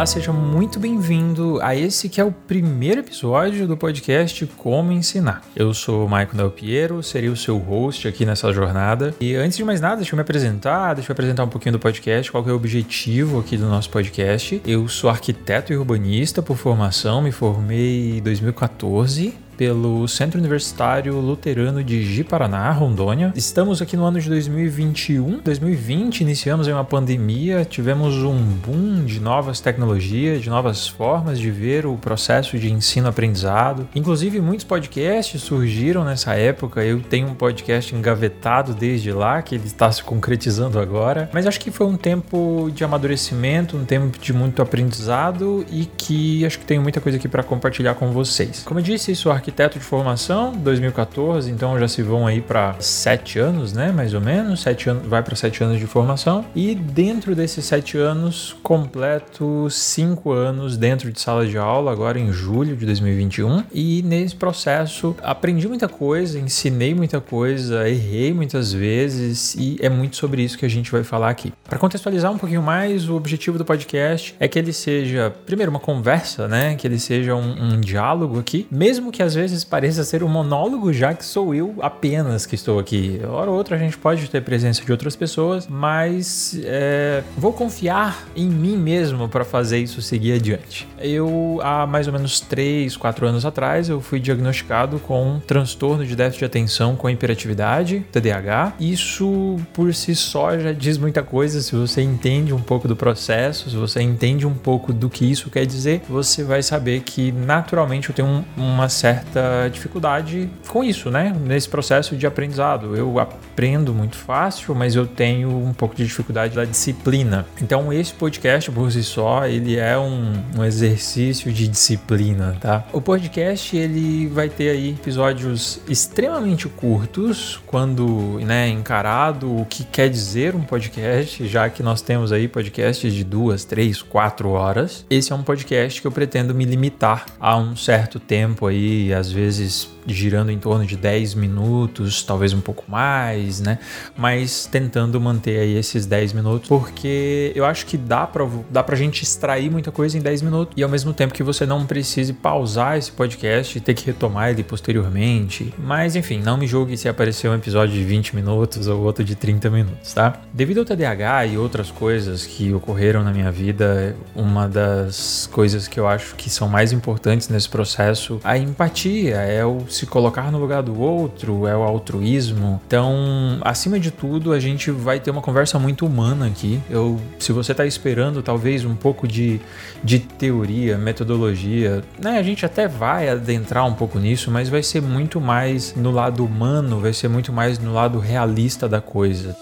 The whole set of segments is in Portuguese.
Olá, seja muito bem-vindo a esse que é o primeiro episódio do podcast Como Ensinar. Eu sou o Maicon Del Piero, serei o seu host aqui nessa jornada. E antes de mais nada, deixa eu me apresentar, deixa eu apresentar um pouquinho do podcast, qual é o objetivo aqui do nosso podcast. Eu sou arquiteto e urbanista por formação, me formei em 2014 pelo Centro Universitário Luterano de Ji-Paraná, Rondônia. Estamos aqui no ano de 2021. 2020 iniciamos uma pandemia, tivemos um boom de novas tecnologias, de novas formas de ver o processo de ensino-aprendizado. Inclusive, muitos podcasts surgiram nessa época. Eu tenho um podcast engavetado desde lá, que ele está se concretizando agora. Mas acho que foi um tempo de amadurecimento, um tempo de muito aprendizado e que acho que tenho muita coisa aqui para compartilhar com vocês. Como eu disse, sou arquiteto arquiteto de formação, 2014, então já se vão aí para sete anos, né? Mais ou menos, sete anos, vai para sete anos de formação. E dentro desses sete anos, completo cinco anos dentro de sala de aula, agora em julho de 2021. E nesse processo aprendi muita coisa, ensinei muita coisa, errei muitas vezes e é muito sobre isso que a gente vai falar aqui. Para contextualizar um pouquinho mais, o objetivo do podcast é que ele seja, primeiro, uma conversa, né? Que ele seja um, um diálogo aqui, mesmo que às vezes vezes pareça ser um monólogo, já que sou eu apenas que estou aqui. Hora ou outra a gente pode ter presença de outras pessoas, mas é, vou confiar em mim mesmo para fazer isso seguir adiante. Eu, há mais ou menos 3, 4 anos atrás, eu fui diagnosticado com um transtorno de déficit de atenção com hiperatividade, TDAH. Isso por si só já diz muita coisa. Se você entende um pouco do processo, se você entende um pouco do que isso quer dizer, você vai saber que naturalmente eu tenho um, uma certa certa dificuldade com isso, né? Nesse processo de aprendizado. Eu aprendo muito fácil, mas eu tenho um pouco de dificuldade da disciplina. Então, esse podcast por si só, ele é um, um exercício de disciplina, tá? O podcast, ele vai ter aí episódios extremamente curtos, quando, né, encarado o que quer dizer um podcast, já que nós temos aí podcasts de duas, três, quatro horas. Esse é um podcast que eu pretendo me limitar a um certo tempo aí, às vezes girando em torno de 10 minutos, talvez um pouco mais, né? Mas tentando manter aí esses 10 minutos, porque eu acho que dá pra, dá pra gente extrair muita coisa em 10 minutos e ao mesmo tempo que você não precise pausar esse podcast e ter que retomar ele posteriormente. Mas enfim, não me julgue se aparecer um episódio de 20 minutos ou outro de 30 minutos, tá? Devido ao TDAH e outras coisas que ocorreram na minha vida, uma das coisas que eu acho que são mais importantes nesse processo, a empatia, é o se colocar no lugar do outro, é o altruísmo. Então, acima de tudo, a gente vai ter uma conversa muito humana aqui. Eu, se você está esperando talvez um pouco de, de teoria, metodologia, né, a gente até vai adentrar um pouco nisso, mas vai ser muito mais no lado humano, vai ser muito mais no lado realista da coisa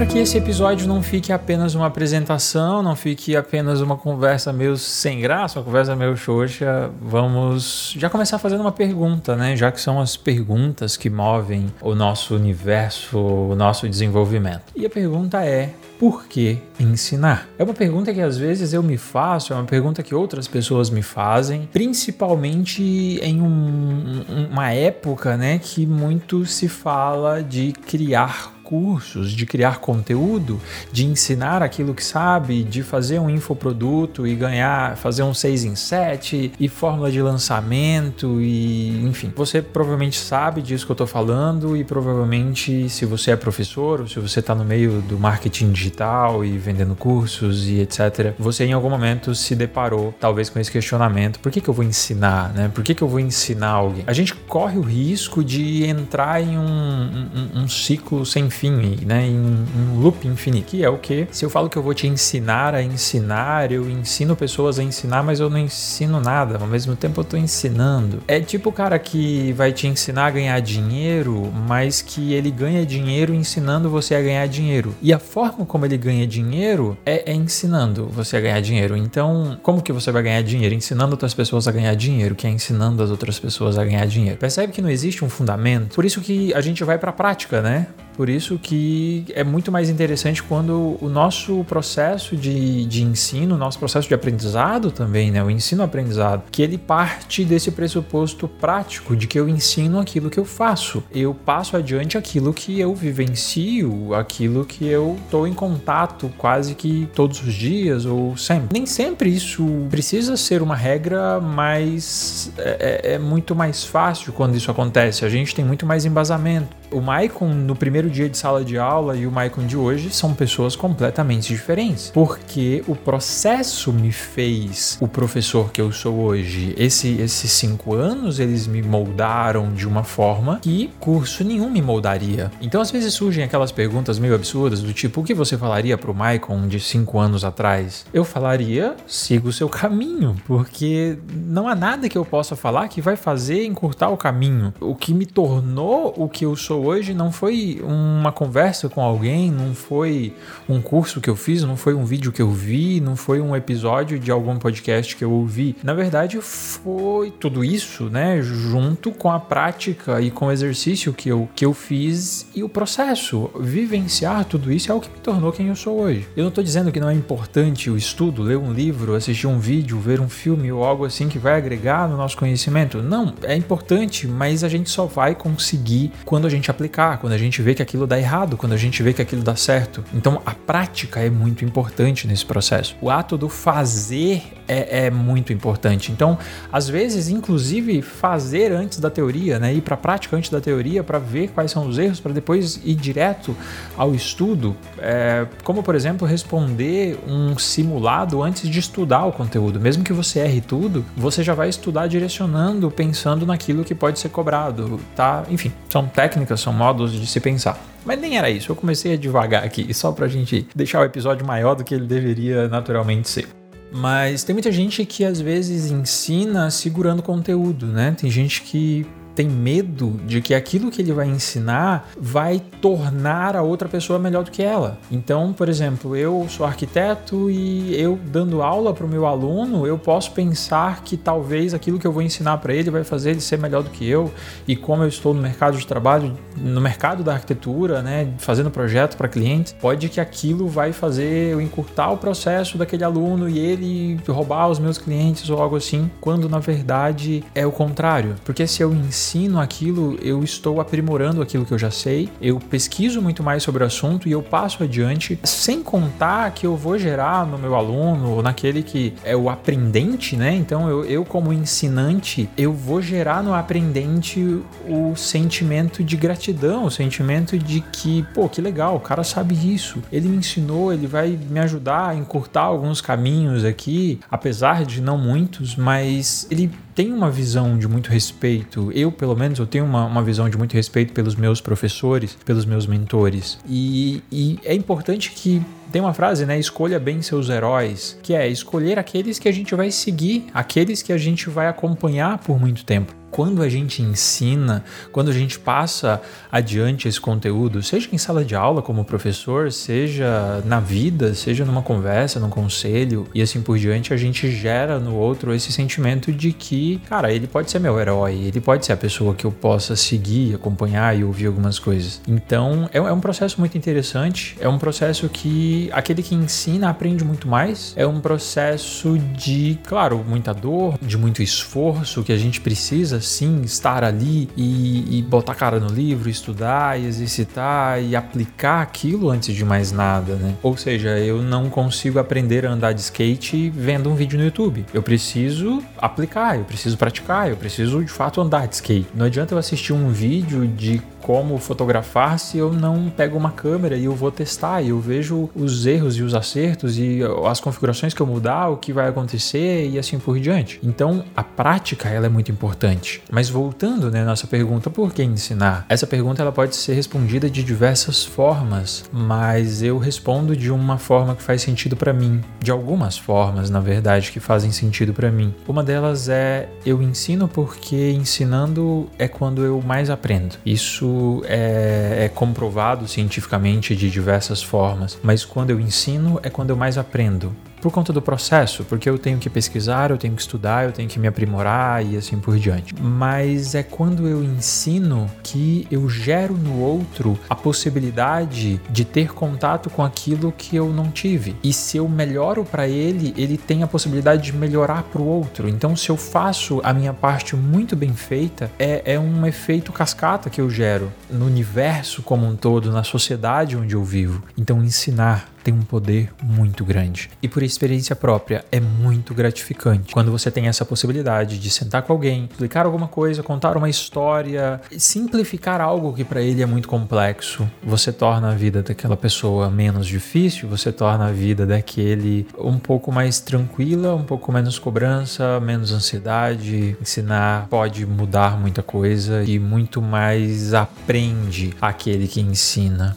para que esse episódio não fique apenas uma apresentação, não fique apenas uma conversa meio sem graça, uma conversa meio xoxa, vamos já começar fazendo uma pergunta, né? Já que são as perguntas que movem o nosso universo, o nosso desenvolvimento. E a pergunta é: por que ensinar? É uma pergunta que às vezes eu me faço, é uma pergunta que outras pessoas me fazem, principalmente em um, uma época, né, que muito se fala de criar cursos, de criar conteúdo, de ensinar aquilo que sabe, de fazer um infoproduto e ganhar, fazer um 6 em 7 e fórmula de lançamento e enfim. Você provavelmente sabe disso que eu estou falando e provavelmente se você é professor ou se você está no meio do marketing digital e vendendo cursos e etc, você em algum momento se deparou talvez com esse questionamento: por que, que eu vou ensinar, né? Por que, que eu vou ensinar alguém? A gente corre o risco de entrar em um, um, um ciclo sem fim fim, né, em um loop infinito, que é o que? Se eu falo que eu vou te ensinar a ensinar, eu ensino pessoas a ensinar, mas eu não ensino nada, ao mesmo tempo eu tô ensinando. É tipo o cara que vai te ensinar a ganhar dinheiro, mas que ele ganha dinheiro ensinando você a ganhar dinheiro. E a forma como ele ganha dinheiro é, é ensinando você a ganhar dinheiro. Então, como que você vai ganhar dinheiro? Ensinando outras pessoas a ganhar dinheiro, que é ensinando as outras pessoas a ganhar dinheiro. Percebe que não existe um fundamento? Por isso que a gente vai para a prática, né? Por isso que é muito mais interessante quando o nosso processo de, de ensino, o nosso processo de aprendizado também, né? O ensino-aprendizado, que ele parte desse pressuposto prático de que eu ensino aquilo que eu faço. Eu passo adiante aquilo que eu vivencio, aquilo que eu estou em contato quase que todos os dias ou sempre. Nem sempre isso precisa ser uma regra, mas é, é, é muito mais fácil quando isso acontece. A gente tem muito mais embasamento. O Maicon no primeiro dia de sala de aula e o Maicon de hoje são pessoas completamente diferentes, porque o processo me fez o professor que eu sou hoje. Esse, esses cinco anos eles me moldaram de uma forma que curso nenhum me moldaria. Então às vezes surgem aquelas perguntas meio absurdas do tipo: o que você falaria pro Maicon de cinco anos atrás? Eu falaria: siga o seu caminho, porque não há nada que eu possa falar que vai fazer encurtar o caminho. O que me tornou o que eu sou hoje não foi uma conversa com alguém, não foi um curso que eu fiz, não foi um vídeo que eu vi, não foi um episódio de algum podcast que eu ouvi. Na verdade, foi tudo isso, né, junto com a prática e com o exercício que eu, que eu fiz e o processo. Vivenciar tudo isso é o que me tornou quem eu sou hoje. Eu não estou dizendo que não é importante o estudo, ler um livro, assistir um vídeo, ver um filme ou algo assim que vai agregar no nosso conhecimento. Não, é importante, mas a gente só vai conseguir quando a gente aplicar, quando a gente vê que aquilo dá errado, quando a gente vê que aquilo dá certo. Então a prática é muito importante nesse processo. O ato do fazer é, é muito importante. Então, às vezes, inclusive, fazer antes da teoria, né? Ir para a prática antes da teoria para ver quais são os erros, para depois ir direto ao estudo. É, como, por exemplo, responder um simulado antes de estudar o conteúdo. Mesmo que você erre tudo, você já vai estudar direcionando, pensando naquilo que pode ser cobrado, tá? Enfim, são técnicas são modos de se pensar. Mas nem era isso, eu comecei a devagar aqui, só pra gente deixar o episódio maior do que ele deveria naturalmente ser. Mas tem muita gente que às vezes ensina segurando conteúdo, né? Tem gente que tem medo de que aquilo que ele vai ensinar vai tornar a outra pessoa melhor do que ela. Então, por exemplo, eu sou arquiteto e eu dando aula para o meu aluno, eu posso pensar que talvez aquilo que eu vou ensinar para ele vai fazer ele ser melhor do que eu. E como eu estou no mercado de trabalho, no mercado da arquitetura, né, fazendo projeto para clientes, pode que aquilo vai fazer eu encurtar o processo daquele aluno e ele roubar os meus clientes ou algo assim, quando na verdade é o contrário. Porque se eu ensino ensino aquilo, eu estou aprimorando aquilo que eu já sei, eu pesquiso muito mais sobre o assunto e eu passo adiante, sem contar que eu vou gerar no meu aluno, ou naquele que é o aprendente, né? Então eu, eu como ensinante, eu vou gerar no aprendente o sentimento de gratidão, o sentimento de que, pô, que legal, o cara sabe isso, ele me ensinou, ele vai me ajudar a encurtar alguns caminhos aqui, apesar de não muitos, mas ele tem uma visão de muito respeito. Eu, pelo menos, eu tenho uma, uma visão de muito respeito pelos meus professores, pelos meus mentores. E, e é importante que tem uma frase, né? Escolha bem seus heróis, que é escolher aqueles que a gente vai seguir, aqueles que a gente vai acompanhar por muito tempo quando a gente ensina, quando a gente passa adiante esse conteúdo, seja em sala de aula como professor, seja na vida, seja numa conversa, num conselho e assim por diante, a gente gera no outro esse sentimento de que, cara, ele pode ser meu herói, ele pode ser a pessoa que eu possa seguir, acompanhar e ouvir algumas coisas. Então, é, é um processo muito interessante, é um processo que aquele que ensina aprende muito mais, é um processo de, claro, muita dor, de muito esforço que a gente precisa sim estar ali e, e botar cara no livro, estudar exercitar e aplicar aquilo antes de mais nada, né? Ou seja, eu não consigo aprender a andar de skate vendo um vídeo no YouTube. Eu preciso aplicar, eu preciso praticar, eu preciso de fato andar de skate. Não adianta eu assistir um vídeo de como fotografar se eu não pego uma câmera e eu vou testar e eu vejo os erros e os acertos e as configurações que eu mudar, o que vai acontecer e assim por diante. Então, a prática ela é muito importante. Mas voltando, né, nossa pergunta, por que ensinar? Essa pergunta ela pode ser respondida de diversas formas, mas eu respondo de uma forma que faz sentido para mim, de algumas formas, na verdade, que fazem sentido para mim. Uma delas é eu ensino porque ensinando é quando eu mais aprendo. Isso é, é, comprovado cientificamente de diversas formas, mas quando eu ensino é quando eu mais aprendo. Por conta do processo, porque eu tenho que pesquisar, eu tenho que estudar, eu tenho que me aprimorar e assim por diante. Mas é quando eu ensino que eu gero no outro a possibilidade de ter contato com aquilo que eu não tive. E se eu melhoro para ele, ele tem a possibilidade de melhorar para o outro. Então, se eu faço a minha parte muito bem feita, é, é um efeito cascata que eu gero no universo como um todo, na sociedade onde eu vivo. Então, ensinar tem um poder muito grande. E por experiência própria, é muito gratificante quando você tem essa possibilidade de sentar com alguém, explicar alguma coisa, contar uma história, simplificar algo que para ele é muito complexo. Você torna a vida daquela pessoa menos difícil, você torna a vida daquele um pouco mais tranquila, um pouco menos cobrança, menos ansiedade. Ensinar pode mudar muita coisa e muito mais aprende aquele que ensina.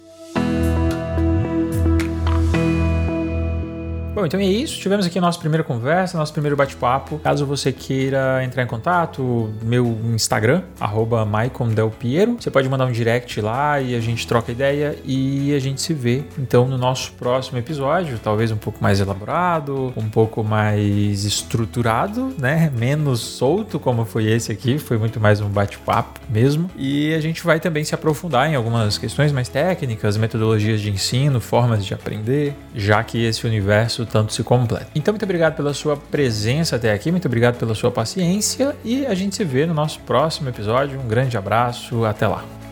Bom, então é isso. Tivemos aqui a nossa primeira conversa, nosso primeiro bate-papo. Caso você queira entrar em contato, meu Instagram, arroba Piero. Você pode mandar um direct lá e a gente troca ideia e a gente se vê. Então, no nosso próximo episódio, talvez um pouco mais elaborado, um pouco mais estruturado, né? Menos solto, como foi esse aqui. Foi muito mais um bate-papo mesmo. E a gente vai também se aprofundar em algumas questões mais técnicas, metodologias de ensino, formas de aprender, já que esse universo tanto se completa. Então, muito obrigado pela sua presença até aqui, muito obrigado pela sua paciência e a gente se vê no nosso próximo episódio. Um grande abraço, até lá.